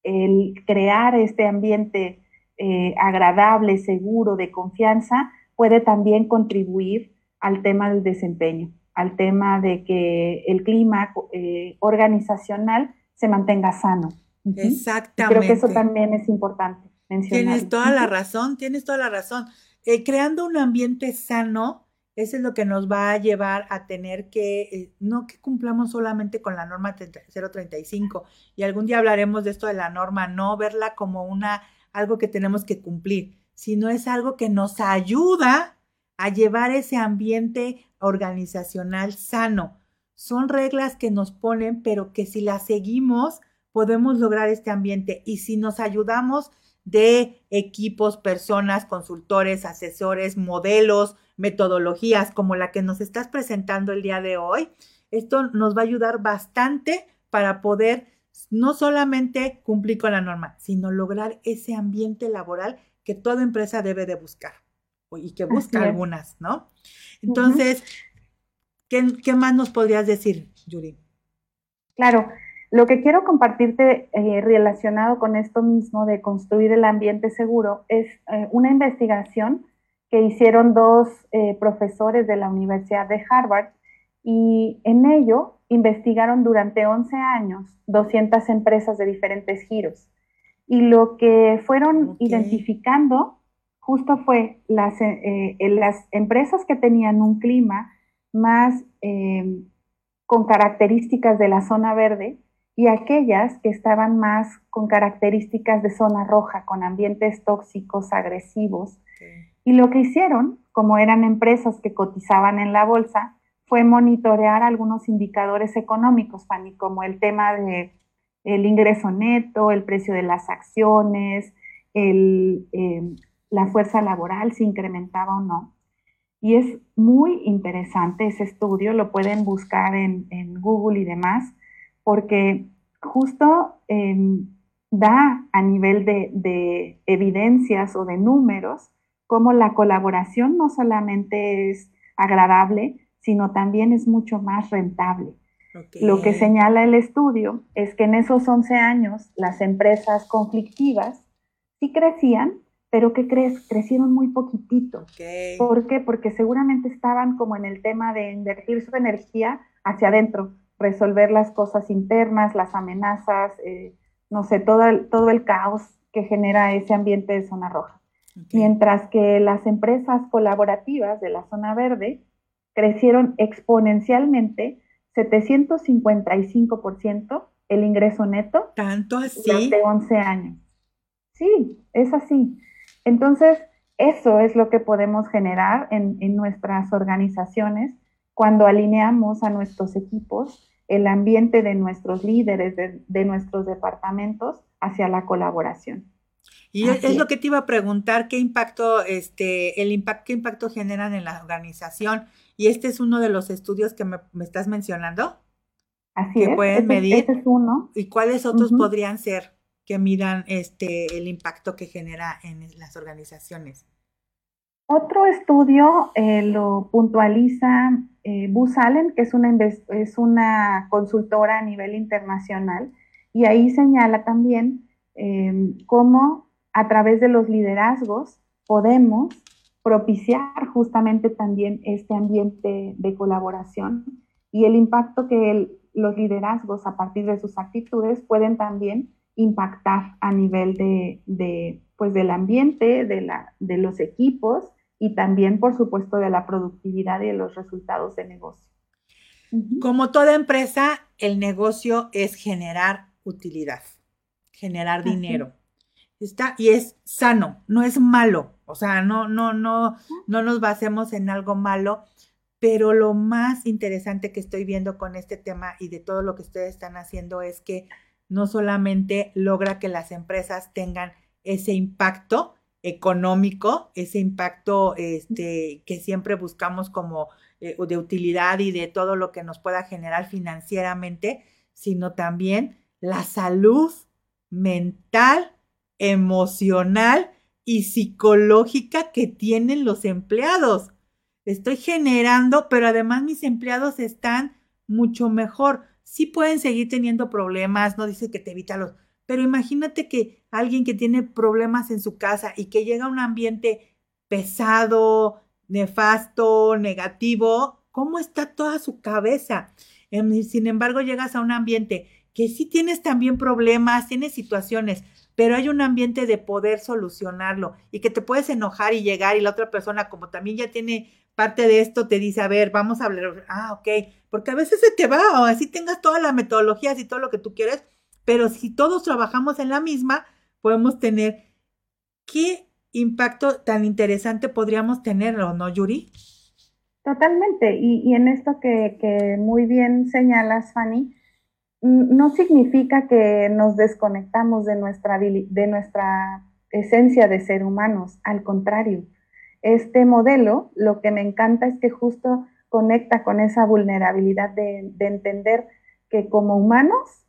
el crear este ambiente eh, agradable, seguro, de confianza, puede también contribuir al tema del desempeño, al tema de que el clima eh, organizacional se mantenga sano. Exactamente. Creo que eso también es importante mencionar. Tienes toda la razón, tienes toda la razón. Eh, creando un ambiente sano, eso es lo que nos va a llevar a tener que, eh, no que cumplamos solamente con la norma 035, y algún día hablaremos de esto de la norma, no verla como una, algo que tenemos que cumplir, sino es algo que nos ayuda a llevar ese ambiente organizacional sano. Son reglas que nos ponen, pero que si las seguimos, podemos lograr este ambiente. Y si nos ayudamos de equipos, personas, consultores, asesores, modelos, metodologías como la que nos estás presentando el día de hoy. Esto nos va a ayudar bastante para poder no solamente cumplir con la norma, sino lograr ese ambiente laboral que toda empresa debe de buscar y que busca algunas, ¿no? Entonces, ¿qué, más nos podrías decir, Yuri? Claro, lo que quiero compartirte eh, relacionado con esto mismo de construir el ambiente seguro es eh, una investigación que hicieron dos eh, profesores de la Universidad de Harvard y en ello investigaron durante 11 años 200 empresas de diferentes giros. Y lo que fueron identificando justo fue las, las empresas que tenían un clima más con características de la zona verde, y aquellas que estaban más con características de zona roja, con ambientes tóxicos, agresivos. Y lo que hicieron, como eran empresas que cotizaban en la bolsa, fue monitorear algunos indicadores económicos, Fanny, como el tema de el ingreso neto, el precio de las acciones, el, em, la fuerza laboral, si incrementaba o no. Y es muy interesante ese estudio, lo pueden buscar en, en Google y demás porque justo em, da a nivel de, evidencias o de números cómo la colaboración no solamente es agradable, sino también es mucho más rentable. Lo que señala el estudio es que en esos 11 años las empresas conflictivas sí crecían, pero que crecieron muy poquitito. ¿Por qué? Porque seguramente estaban como en el tema de invertir su energía hacia adentro, resolver las cosas internas, las amenazas, eh, no sé, todo el, todo el caos que genera ese ambiente de zona roja. Mientras que las empresas colaborativas de la zona verde crecieron exponencialmente 755% el ingreso neto. Tanto así. Durante 11 años. Sí, es así. Entonces, eso es lo que podemos generar en, en nuestras organizaciones cuando alineamos a nuestros equipos el ambiente de nuestros líderes, de, nuestros departamentos hacia la colaboración. Y es, lo que te iba a preguntar, ¿qué impacto, este, el impacto, qué impacto generan en la organización? Y este es uno de los estudios que me, estás mencionando. Así que pueden medir. Ese es uno. ¿Y cuáles otros podrían ser que midan este, el impacto que genera en las organizaciones? Otro estudio eh, lo puntualiza eh, Bus Allen, que es una, es una consultora a nivel internacional, y ahí señala también em, cómo a través de los liderazgos podemos propiciar justamente también este ambiente de colaboración y el impacto que los liderazgos a partir de sus actitudes pueden también impactar a nivel de, de pues del ambiente, de, la, de los equipos y también, por supuesto, de la productividad y de los resultados de negocio. Como toda empresa, el negocio es generar utilidad, generar dinero. Está, y es sano, no es malo. O sea, no, no, no, no nos basemos en algo malo. Pero lo más interesante que estoy viendo con este tema y de todo lo que ustedes están haciendo es que no solamente logra que las empresas tengan ese impacto económico, ese impacto este, que siempre buscamos como eh, de utilidad y de todo lo que nos pueda generar financieramente, sino también la salud mental, emocional y psicológica que tienen los empleados. Estoy generando, pero además mis empleados están mucho mejor. Sí pueden seguir teniendo problemas, no dice que te evita los, pero imagínate que alguien que tiene problemas en su casa y que llega a un ambiente pesado, nefasto, negativo, ¿cómo está toda su cabeza? Em, sin embargo, llegas a un ambiente que sí tienes también problemas, tienes situaciones, pero hay un ambiente de poder solucionarlo y que te puedes enojar y llegar y la otra persona, como también ya tiene parte de esto, te dice, a ver, vamos a hablar, ah, ok, porque a veces se te va, o así tengas todas las metodologías y todo lo que tú quieres, pero si todos trabajamos en la misma, podemos tener qué impacto tan interesante podríamos tenerlo, ¿no, Yuri? Totalmente. Y, en esto que, muy bien señalas, Fanny, no significa que nos desconectamos de nuestra, de nuestra esencia de ser humanos. Al contrario, este modelo lo que me encanta es que justo conecta con esa vulnerabilidad de entender que como humanos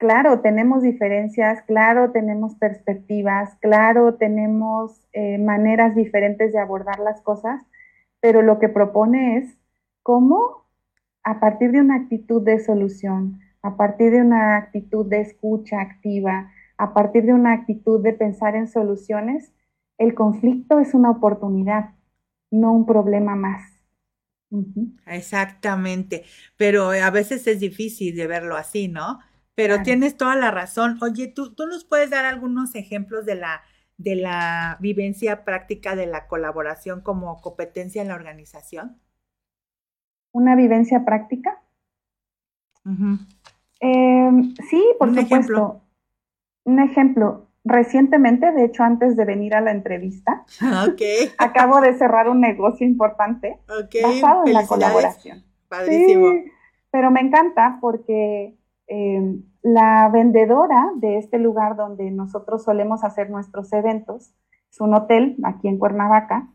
claro, tenemos diferencias, claro, tenemos perspectivas, claro, tenemos eh, maneras diferentes de abordar las cosas, pero lo que propone es cómo a partir de una actitud de solución, a partir de una actitud de escucha activa, a partir de una actitud de pensar en soluciones, el conflicto es una oportunidad, no un problema más. Exactamente, pero a veces es difícil de verlo así, ¿no? Pero tienes toda la razón. Oye, ¿tú, ¿tú nos puedes dar algunos ejemplos de la, de la vivencia práctica de la colaboración como competencia en la organización? ¿Una vivencia práctica? Em, sí, por Un supuesto. Ejemplo. Un ejemplo. Recientemente, de hecho, antes de venir a la entrevista, okay. acabo de cerrar un negocio importante basado en la colaboración. Padrísimo. Sí, pero me encanta porque Em, la vendedora de este lugar donde nosotros solemos hacer nuestros eventos, es un hotel aquí en Cuernavaca,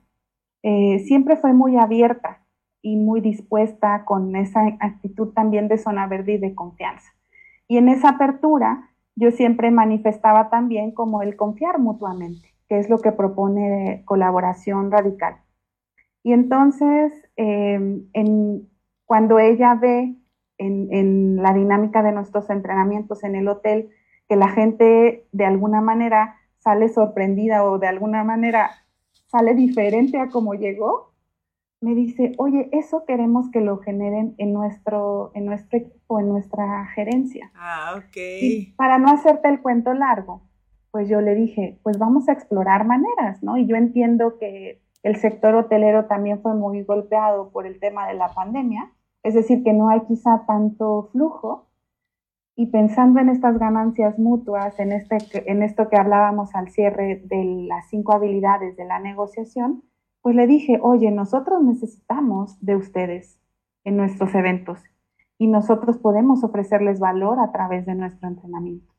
eh, siempre fue muy abierta y muy dispuesta con esa actitud también de zona verde y de confianza. Y en esa apertura yo siempre manifestaba también como el confiar mutuamente, que es lo que propone colaboración radical. Y entonces, em, cuando ella ve en, la dinámica de nuestros entrenamientos en el hotel, que la gente de alguna manera sale sorprendida o de alguna manera sale diferente a como llegó, me dice, oye, eso queremos que lo generen en nuestro, en nuestro equipo, en nuestra gerencia. Ah, ok. Y para no hacerte el cuento largo, pues yo le dije, pues vamos a explorar maneras, ¿no? Y yo entiendo que el sector hotelero también fue muy golpeado por el tema de la pandemia, es decir, que no hay quizá tanto flujo. Y pensando en estas ganancias mutuas, en, este, en esto que hablábamos al cierre de las cinco habilidades de la negociación, pues le dije, oye, nosotros necesitamos de ustedes en nuestros eventos y nosotros podemos ofrecerles valor a través de nuestro entrenamiento.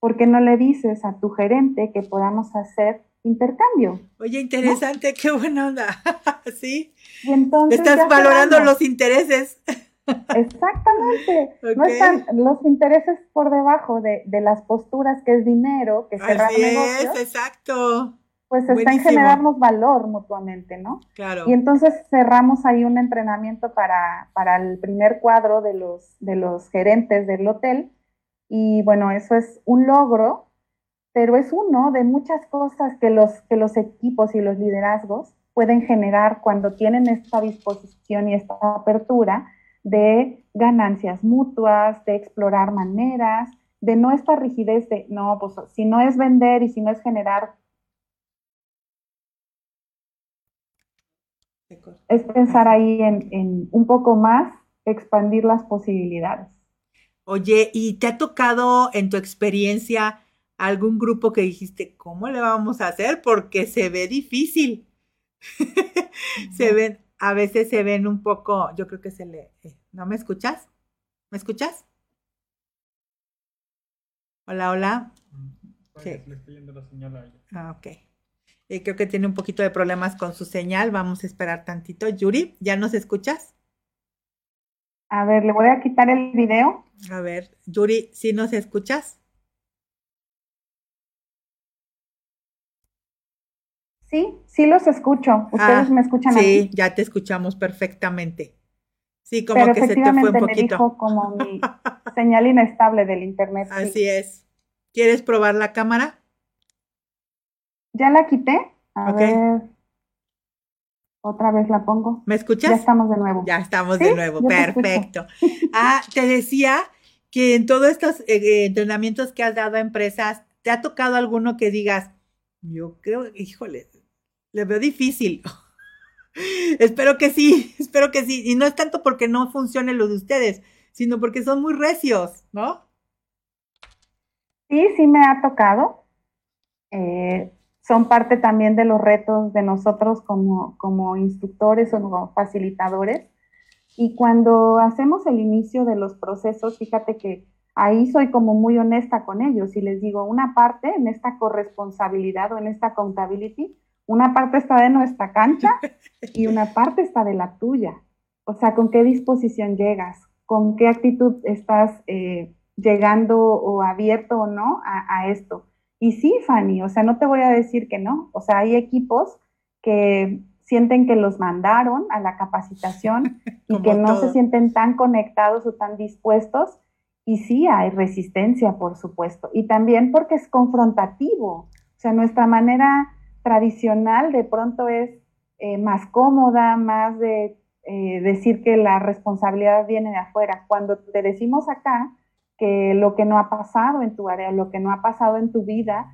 ¿Por qué no le dices a tu gerente que podamos hacer intercambio. Oye, interesante, qué buena onda. sí. Y entonces Estás valorando los intereses. Exactamente. No están los intereses por debajo de, las posturas que es dinero, que cerrar Así negocios. Es, exacto. Pues está en generarnos valor mutuamente, ¿no? Claro. Y entonces cerramos ahí un entrenamiento para, para el primer cuadro de los, de los gerentes del hotel. Y bueno, eso es un logro pero es uno de muchas cosas que los, que los equipos y los liderazgos pueden generar cuando tienen esta disposición y esta apertura de ganancias mutuas, de explorar maneras, de no esta rigidez de, no, pues si no es vender y si no es generar, es pensar ahí en, en un poco más, expandir las posibilidades. Oye, ¿y te ha tocado en tu experiencia algún grupo que dijiste, ¿cómo le vamos a hacer? Porque se ve difícil. se ven, a veces se ven un poco, yo creo que se le... Eh, ¿No me escuchas? ¿Me escuchas? Hola, hola. Sí. Le estoy yendo la señal a ella. Ah, ok. Eh, creo que tiene un poquito de problemas con su señal. Vamos a esperar tantito. Yuri, ¿ya nos escuchas? A ver, le voy a quitar el video. A ver, Yuri, ¿sí nos escuchas? Sí, sí los escucho. ¿Ustedes ah, me escuchan Sí, ya te escuchamos perfectamente. Sí, como que se te fue un poquito. Me dijo como mi señal inestable del internet. Así es. ¿Quieres probar la cámara? Ya la quité. A ver. Otra vez la pongo. ¿Me escuchas? Ya estamos de nuevo. Ya estamos de nuevo. Perfecto. ah, te decía que en todos estos eh, entrenamientos que has dado a empresas, ¿te ha tocado alguno que digas, yo creo, híjole, le veo difícil? espero que sí, espero que sí. Y no es tanto porque no funcione lo de ustedes, sino porque son muy recios, ¿no? Sí, sí me ha tocado. Eh, son parte también de los retos de nosotros como, como instructores o como facilitadores. Y cuando hacemos el inicio de los procesos, fíjate que ahí soy como muy honesta con ellos y les digo, una parte en esta corresponsabilidad o en esta accountability, una parte está de nuestra cancha y una parte está de la tuya. O sea, ¿con qué disposición llegas? ¿Con qué actitud estás eh, llegando o abierto o no a esto? Y sí, Fanny, o sea, no te voy a decir que no. O sea, hay equipos que sienten que los mandaron a la capacitación y que no se sienten tan conectados o tan dispuestos. Y sí hay resistencia, por supuesto. Y también porque es confrontativo. O sea, nuestra manera tradicional de pronto es eh, más cómoda, más de eh, decir que la responsabilidad viene de afuera. Cuando te decimos acá, que lo que no ha pasado en tu área, lo que no ha pasado en tu vida,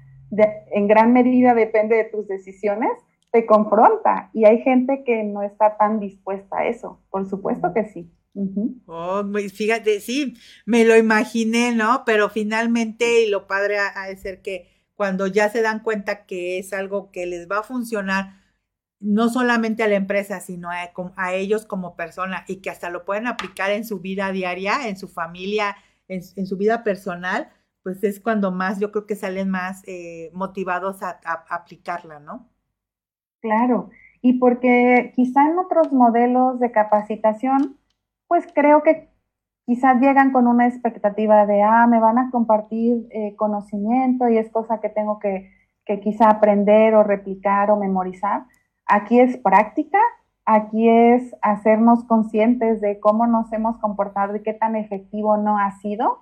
en gran medida depende de tus decisiones, te confronta. Y hay gente que no está tan dispuesta a eso. Por supuesto que sí. oh, fíjate, sí, me lo imaginé, ¿no? Pero finalmente, y lo padre ha de ser que cuando ya se dan cuenta que es algo que les va a funcionar, no solamente a la empresa, sino a, a ellos como persona y que hasta lo pueden aplicar en su vida diaria, en su familia, en, su vida personal, pues es cuando más yo creo que salen más eh, motivados a, aplicarla, ¿no? Claro, y porque quizá en otros modelos de capacitación, pues creo que quizás llegan con una expectativa de, ah, me van a compartir eh, conocimiento y es cosa que tengo que, que quizá aprender o replicar o memorizar. Aquí es práctica, aquí es hacernos conscientes de cómo nos hemos comportado y qué tan efectivo no ha sido.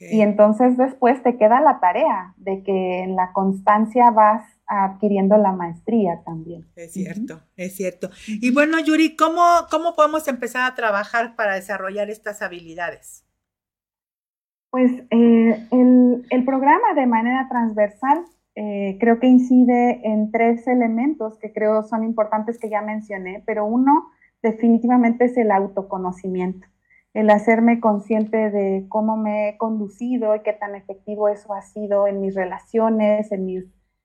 Y entonces después te queda la tarea de que en la constancia vas adquiriendo la maestría también. Es cierto, es cierto. Y bueno, Yuri, ¿cómo, ¿cómo podemos empezar a trabajar para desarrollar estas habilidades? Pues eh, el, el programa de manera transversal eh, creo que incide en tres elementos que creo son importantes que ya mencioné, pero uno definitivamente es el autoconocimiento, el hacerme consciente de cómo me he conducido y qué tan efectivo eso ha sido en mis relaciones, en mis,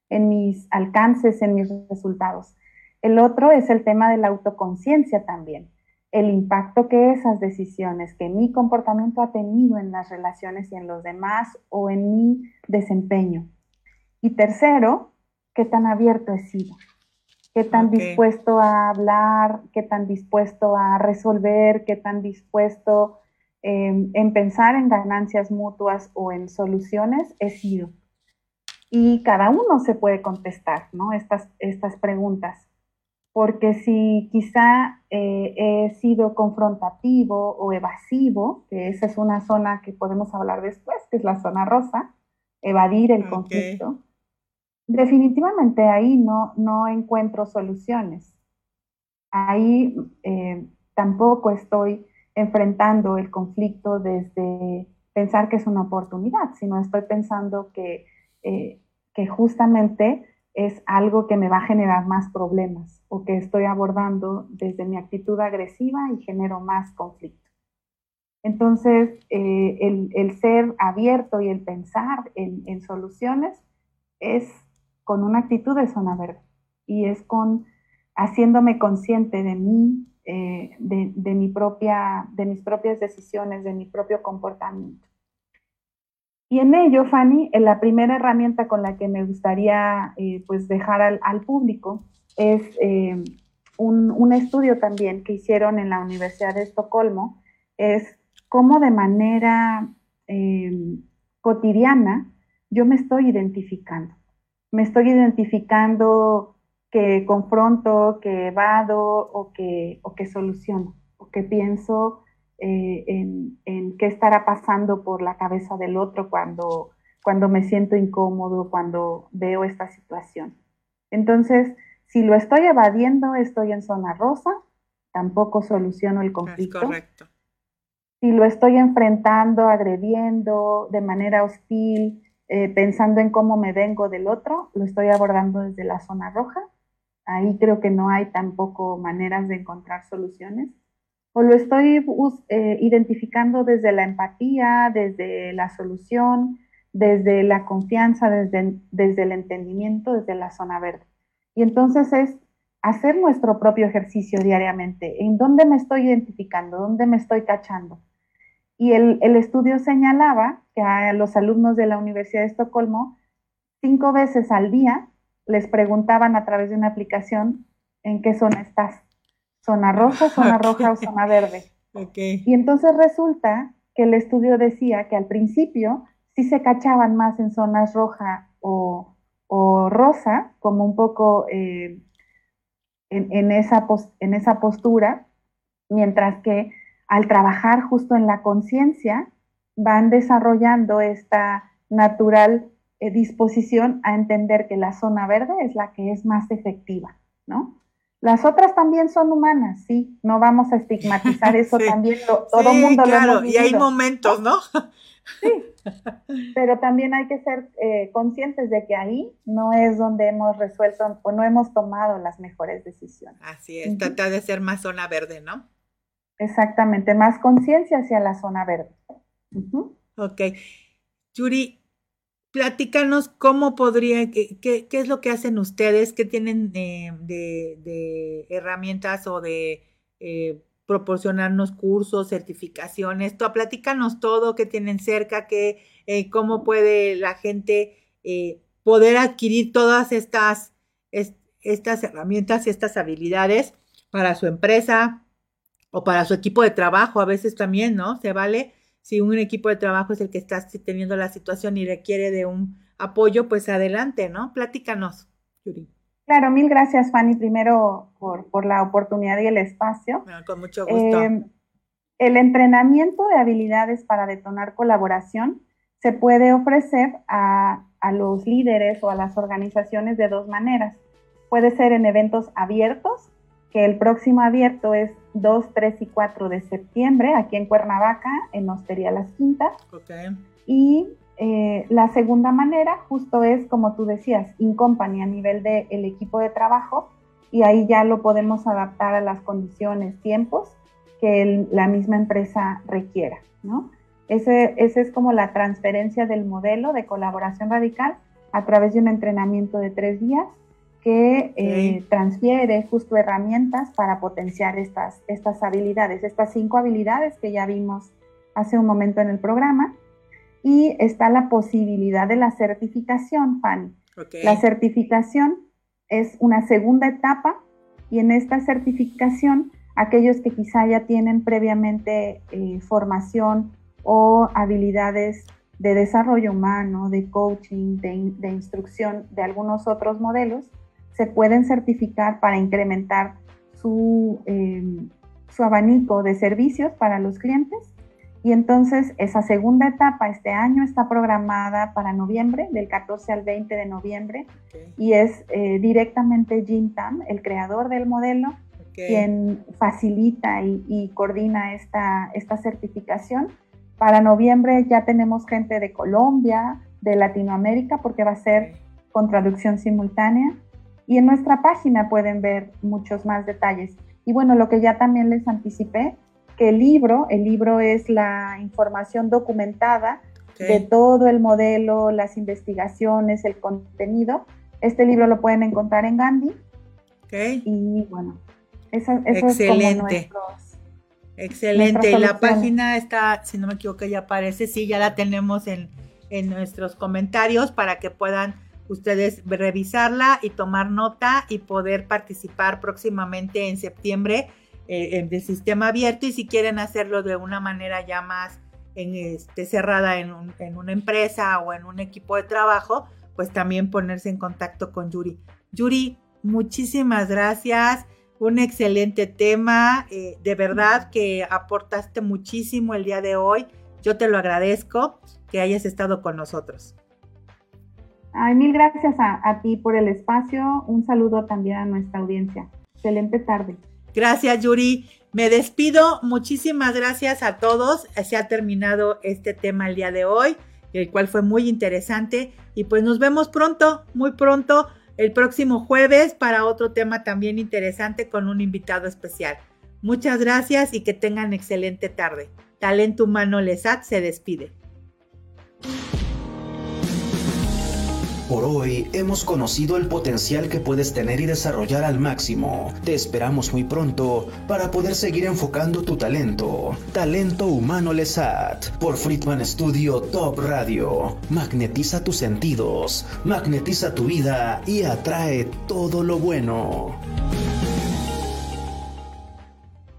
en mis alcances, en mis resultados. El otro es el tema de la autoconciencia también, el impacto que esas decisiones, que mi comportamiento ha tenido en las relaciones y en los demás o en mi desempeño. Y tercero, qué tan abierto he sido, qué tan dispuesto a hablar, qué tan dispuesto a resolver, qué tan dispuesto em, en pensar en ganancias mutuas o en soluciones he sido. Y cada uno se puede contestar ¿no? estas, estas preguntas, porque si quizá eh, he sido confrontativo o evasivo, que esa es una zona que podemos hablar después, que es la zona rosa, evadir el conflicto, definitivamente ahí no, no encuentro soluciones. Ahí eh, tampoco estoy enfrentando el conflicto desde pensar que es una oportunidad, sino estoy pensando que, eh, que justamente es algo que me va a generar más problemas o que estoy abordando desde mi actitud agresiva y genero más conflicto. Entonces, eh, el, ser abierto y el pensar en, en soluciones es con una actitud de zona verde y es con haciéndome consciente de mí, eh, de, mi propia, de mis propias decisiones, de mi propio comportamiento. Y en ello, Fanny, la primera herramienta con la que me gustaría eh, pues dejar al, público es eh, un, estudio también que hicieron en la Universidad de Estocolmo, es cómo de manera eh, cotidiana yo me estoy identificando. Me estoy identificando que confronto, que evado o que, o que soluciono, o que pienso eh, en, qué estará pasando por la cabeza del otro cuando, cuando me siento incómodo, cuando veo esta situación. Entonces, si lo estoy evadiendo, estoy en zona rosa, tampoco soluciono el conflicto. correcto. Si lo estoy enfrentando, agrediendo de manera hostil, eh, pensando en cómo me vengo del otro, lo estoy abordando desde la zona roja. Ahí creo que no hay tampoco maneras de encontrar soluciones o lo estoy eh, identificando desde la empatía, desde la solución, desde la confianza, desde, desde el entendimiento, desde la zona verde. Y entonces es hacer nuestro propio ejercicio diariamente. ¿En dónde me estoy identificando? ¿Dónde me estoy cachando? Y el, el estudio señalaba que a los alumnos de la Universidad de Estocolmo, cinco veces al día, les preguntaban a través de una aplicación en qué zona estás zona roja, zona roja o zona verde. Y entonces resulta que el estudio decía que al principio sí se cachaban más en zonas roja o, rosa, como un poco eh, en, esa en esa postura, mientras que al trabajar justo en la conciencia, van desarrollando esta natural eh, disposición a entender que la zona verde es la que es más efectiva, ¿no? Las otras también son humanas, sí, no vamos a estigmatizar eso también, todo el mundo claro, lo hemos y hay momentos, ¿no? Sí, pero también hay que ser eh, conscientes de que ahí no es donde hemos resuelto o no hemos tomado las mejores decisiones. Así es, trata de ser más zona verde, ¿no? Exactamente, más conciencia hacia la zona verde. Ok. Yuri, platícanos cómo podría, qué, qué, es lo que hacen ustedes, qué tienen de, de, herramientas o de eh, proporcionarnos cursos, certificaciones. Tú, platícanos todo, qué tienen cerca, qué, eh, cómo puede la gente eh, poder adquirir todas estas, estas herramientas y estas habilidades para su empresa o para su equipo de trabajo, a veces también, ¿no? Se vale si un equipo de trabajo es el que está teniendo la situación y requiere de un apoyo, pues adelante, ¿no? Platícanos, Yuri. Claro, mil gracias, Fanny, primero por, la oportunidad y el espacio. con mucho gusto. Em, el entrenamiento de habilidades para detonar colaboración se puede ofrecer a, a los líderes o a las organizaciones de dos maneras. Puede ser en eventos abiertos, que el próximo abierto es 2, 3 y 4 de septiembre aquí en Cuernavaca, en Hostería Las Quintas. Y eh, la segunda manera justo es, como tú decías, in company a nivel del el equipo de trabajo y ahí ya lo podemos adaptar a las condiciones, tiempos que la misma empresa requiera, ¿no? Ese, ese es como la transferencia del modelo de colaboración radical a través de un entrenamiento de tres días que eh, transfiere justo herramientas para potenciar estas, estas habilidades, estas cinco habilidades que ya vimos hace un momento en el programa. Y está la posibilidad de la certificación, Fanny. La certificación es una segunda etapa y en esta certificación aquellos que quizá ya tienen previamente eh, formación o habilidades de desarrollo humano, de coaching, de, de instrucción de algunos otros modelos, se pueden certificar para incrementar su, em, su abanico de servicios para los clientes. Y entonces esa segunda etapa este año está programada para noviembre, del 14 al 20 de noviembre, y es eh, directamente Jim Tam, el creador del modelo, quien facilita y, coordina esta, esta certificación. Para noviembre ya tenemos gente de Colombia, de Latinoamérica, porque va a ser con traducción simultánea, y en nuestra página pueden ver muchos más detalles. Y bueno, lo que ya también les anticipé, que el libro, el libro es la información documentada de todo el modelo, las investigaciones, el contenido. Este libro lo pueden encontrar en Gandhi. Okay. Y bueno, eso, Excelente. es como Excelente. Y la página está, si no me equivoco, ya aparece, sí, ya la tenemos en, en nuestros comentarios para que puedan ustedes revisarla y tomar nota y poder participar próximamente en septiembre eh, del sistema abierto y si quieren hacerlo de una manera ya más en, este, cerrada en, en, una empresa o en un equipo de trabajo, pues también ponerse en contacto con Yuri. Yuri, muchísimas gracias. Un excelente tema. Eh, de verdad que aportaste muchísimo el día de hoy. Yo te lo agradezco que hayas estado con nosotros. Ay, mil gracias a, ti por el espacio. Un saludo también a nuestra audiencia. Excelente tarde. Gracias, Yuri. Me despido. Muchísimas gracias a todos. Se ha terminado este tema el día de hoy, el cual fue muy interesante. Y pues nos vemos pronto, muy pronto el próximo jueves para otro tema también interesante con un invitado especial. Muchas gracias y que tengan excelente tarde. Talento Humano Lesat se despide. Por hoy hemos conocido el potencial que puedes tener y desarrollar al máximo. Te esperamos muy pronto para poder seguir enfocando tu talento. Talento Humano Lesat por Friedman Studio Top Radio. Magnetiza tus sentidos, magnetiza tu vida y atrae todo lo bueno.